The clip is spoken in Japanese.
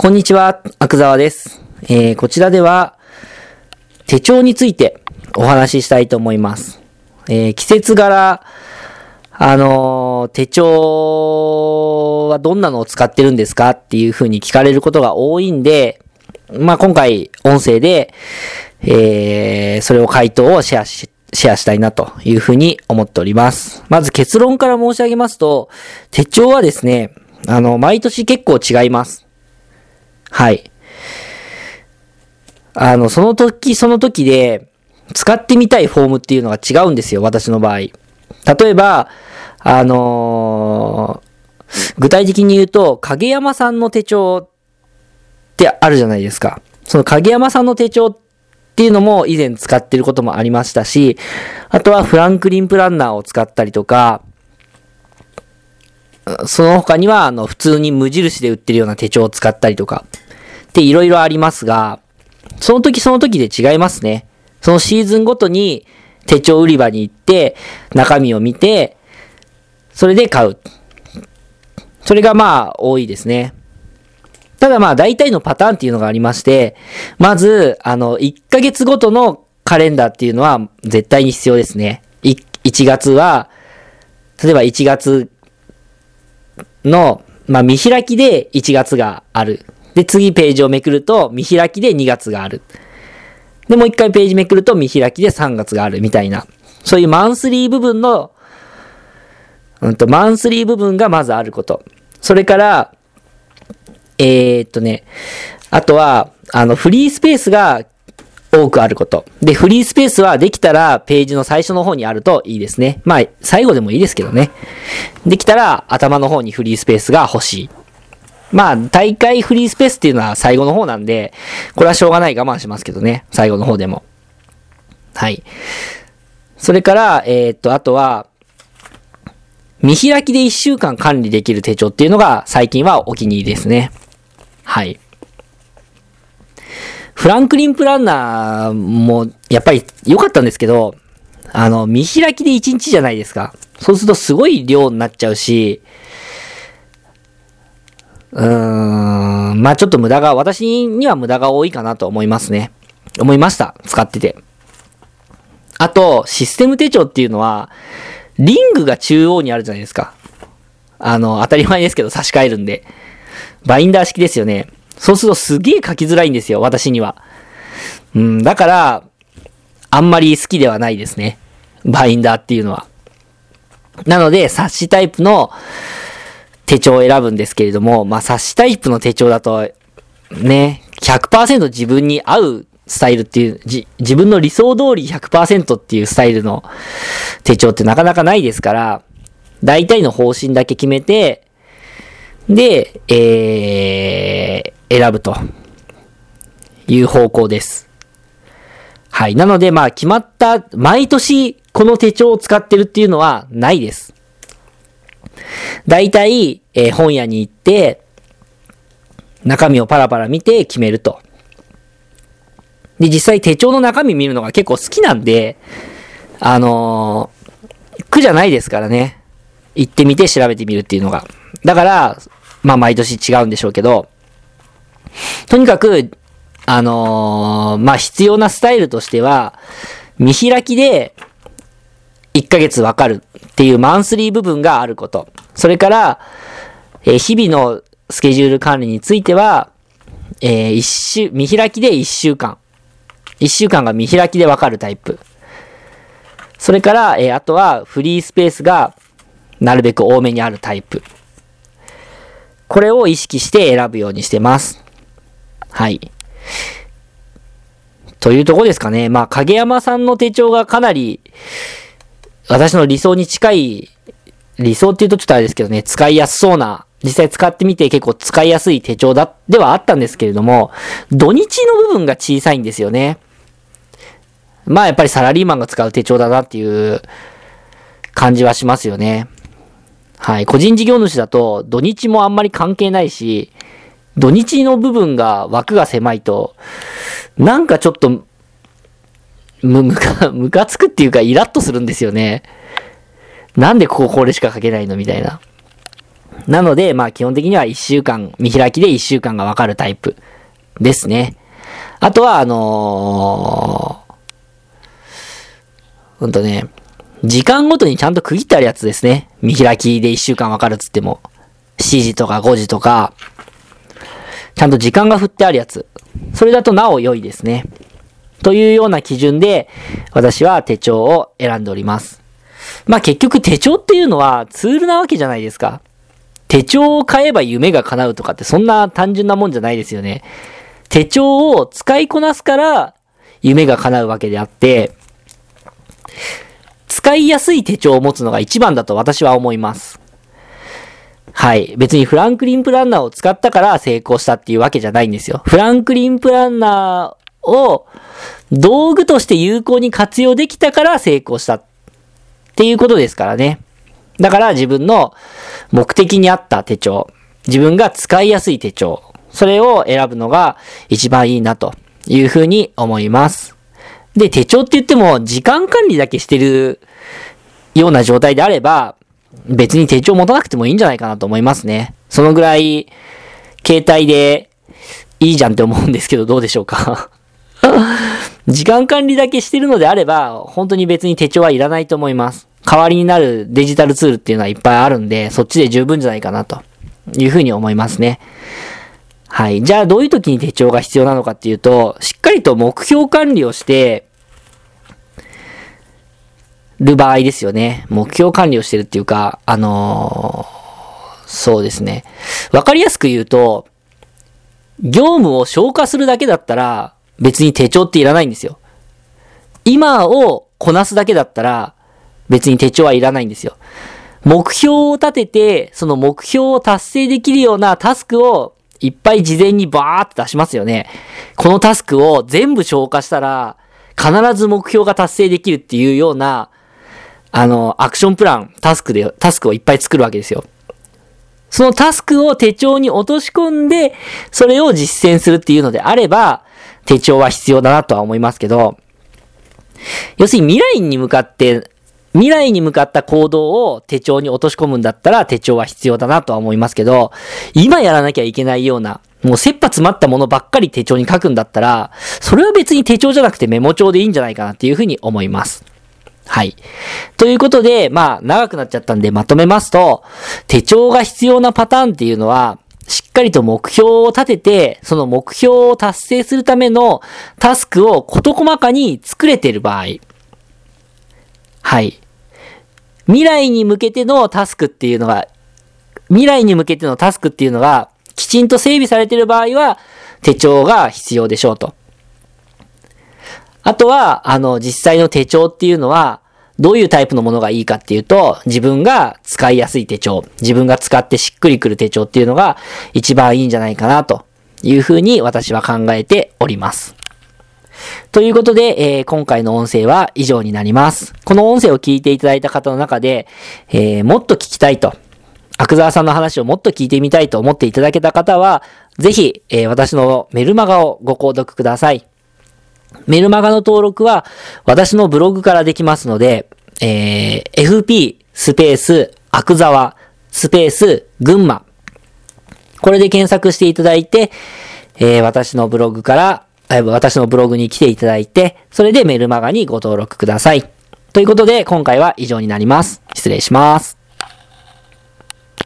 こんにちは、阿久沢です。えー、こちらでは、手帳についてお話ししたいと思います。えー、季節柄、あのー手帳はどんなのを使ってるんですか？っていう風に聞かれることが多いんで、まあ、今回、音声で、えー、それを回答をシェアし、シェアしたいなというふうに思っております。まず結論から申し上げますと、手帳はですね、あの、毎年結構違います。はい。あの、その時その時で、使ってみたいフォームっていうのが違うんですよ、私の場合。例えば、あのー具体的に言うと、影山さんの手帳ってあるじゃないですか。その影山さんの手帳っていうのも以前使ってることもありましたし、あとはフランクリンプランナーを使ったりとか、その他には、あの、普通に無印で売ってるような手帳を使ったりとか、っていろいろありますが、その時その時で違いますね。そのシーズンごとに手帳売り場に行って、中身を見て、それで買う。それがまあ多いですね。ただまあ大体のパターンっていうのがありまして、まず、あの、1ヶ月ごとのカレンダーっていうのは絶対に必要ですね。い1月は、例えば1月の、まあ見開きで1月がある。で、次ページをめくると見開きで2月がある。で、もう一回ページめくると見開きで3月があるみたいな。そういうマンスリー部分の、うんと、マンスリー部分がまずあること。それから、えー、っとね、あとは、あの、フリースペースが多くあること。で、フリースペースはできたらページの最初の方にあるといいですね。まあ、最後でもいいですけどね。できたら頭の方にフリースペースが欲しい。まあ、大会フリースペースっていうのは最後の方なんで、これはしょうがない我慢しますけどね。最後の方でも。はい。それから、えー、っと、あとは、見開きで1週間管理できる手帳っていうのが最近はお気に入りですね。はい。フランクリンプランナーもやっぱり良かったんですけど、あの、見開きで1日じゃないですか。そうするとすごい量になっちゃうし、うーん、まあちょっと無駄が、私には無駄が多いかなと思いますね。思いました。使ってて。あと、システム手帳っていうのは、リングが中央にあるじゃないですか。あの、当たり前ですけど差し替えるんで。バインダー式ですよね。そうするとすげえ書きづらいんですよ、私には。うん、だから、あんまり好きではないですね。バインダーっていうのは。なので、冊子タイプの手帳を選ぶんですけれども、まあ、冊子タイプの手帳だと、ね、100%自分に合うスタイルっていう、じ、自分の理想通り100%っていうスタイルの手帳ってなかなかないですから、大体の方針だけ決めて、で、えー、選ぶという方向です。はい。なので、まあ、決まった、毎年この手帳を使ってるっていうのはないです。大体、えー本屋に行って、中身をパラパラ見て決めると。で、実際手帳の中身見るのが結構好きなんで、あのー苦じゃないですからね。行ってみて調べてみるっていうのが。だから、まあ毎年違うんでしょうけど、とにかく、あのーまあ必要なスタイルとしては、見開きで1ヶ月わかるっていうマンスリー部分があること。それから、えー日々のスケジュール管理については、えー一週、見開きで1週間。1週間が見開きでわかるタイプ。それから、えーあとはフリースペースがなるべく多めにあるタイプ。これを意識して選ぶようにしてます。はい。というとこですかね。まあ、影山さんの手帳がかなり、私の理想に近い、理想って言うとちょっとあれですけどね、使いやすそうな、実際使ってみて結構使いやすい手帳だ、ではあったんですけれども、土日の部分が小さいんですよね。まあやっぱりサラリーマンが使う手帳だなっていう感じはしますよね。はい。個人事業主だと土日もあんまり関係ないし、土日の部分が枠が狭いと、なんかちょっと、む、むか、むかつくっていうかイラッとするんですよね。なんでこここれしか書けないのみたいな。なので、まあ基本的には1週間、見開きで1週間がわかるタイプですね。あとは、あのー、うんとね、時間ごとにちゃんと区切ってあるやつですね。見開きで1週間わかるっつっても。7時とか5時とか、ちゃんと時間が振ってあるやつ。それだとなお良いですね。というような基準で、私は手帳を選んでおります。まあ結局手帳っていうのはツールなわけじゃないですか。手帳を買えば夢が叶うとかってそんな単純なもんじゃないですよね。手帳を使いこなすから夢が叶うわけであって、使いやすい手帳を持つのが一番だと私は思います。はい。別にフランクリンプランナーを使ったから成功したっていうわけじゃないんですよ。フランクリンプランナーを道具として有効に活用できたから成功したっていうことですからね。だから自分の目的に合った手帳、自分が使いやすい手帳、それを選ぶのが一番いいなというふうに思います。で、手帳って言っても時間管理だけしてるような状態であれば、別に手帳持たなくてもいいんじゃないかなと思いますね。そのぐらい、携帯でいいじゃんって思うんですけど、どうでしょうか 時間管理だけしてるのであれば、本当に別に手帳はいらないと思います。代わりになるデジタルツールっていうのはいっぱいあるんで、そっちで十分じゃないかなというふうに思いますね。はい。じゃあどういう時に手帳が必要なのかっていうと、しっかりと目標管理をして、る場合ですよね。目標管理をしてるっていうか、あのー、そうですね。わかりやすく言うと、業務を消化するだけだったら、別に手帳っていらないんですよ。今をこなすだけだったら、別に手帳はいらないんですよ。目標を立てて、その目標を達成できるようなタスクをいっぱい事前にバーって出しますよね。このタスクを全部消化したら、必ず目標が達成できるっていうような、あの、アクションプラン、タスクで、タスクをいっぱい作るわけですよ。そのタスクを手帳に落とし込んで、それを実践するっていうのであれば、手帳は必要だなとは思いますけど、要するに未来に向かって未来に向かった行動を手帳に落とし込むんだったら手帳は必要だなとは思いますけど、今やらなきゃいけないような、もう切羽詰まったものばっかり手帳に書くんだったら、それは別に手帳じゃなくてメモ帳でいいんじゃないかなっていうふうに思います。はい。ということで、まあ、長くなっちゃったんでまとめますと、手帳が必要なパターンっていうのは、しっかりと目標を立てて、その目標を達成するためのタスクを事細かに作れてる場合。はい。未来に向けてのタスクっていうのが、未来に向けてのタスクっていうのが、きちんと整備されている場合は、手帳が必要でしょうと。あとは、あの、実際の手帳っていうのは、どういうタイプのものがいいかっていうと、自分が使いやすい手帳、自分が使ってしっくりくる手帳っていうのが一番いいんじゃないかなというふうに私は考えております。ということで、えー、今回の音声は以上になります。この音声を聞いていただいた方の中で、えー、もっと聞きたいと、アクザーさんの話をもっと聞いてみたいと思っていただけた方は、ぜひ、えー、私のメルマガをご購読ください。メルマガの登録は、私のブログからできますので、えー、FP スペース、アクザワ、スペース、群馬。これで検索していただいて、えー、私のブログから私のブログに来ていただいて、それでメルマガにご登録ください。ということで、今回は以上になります。失礼します。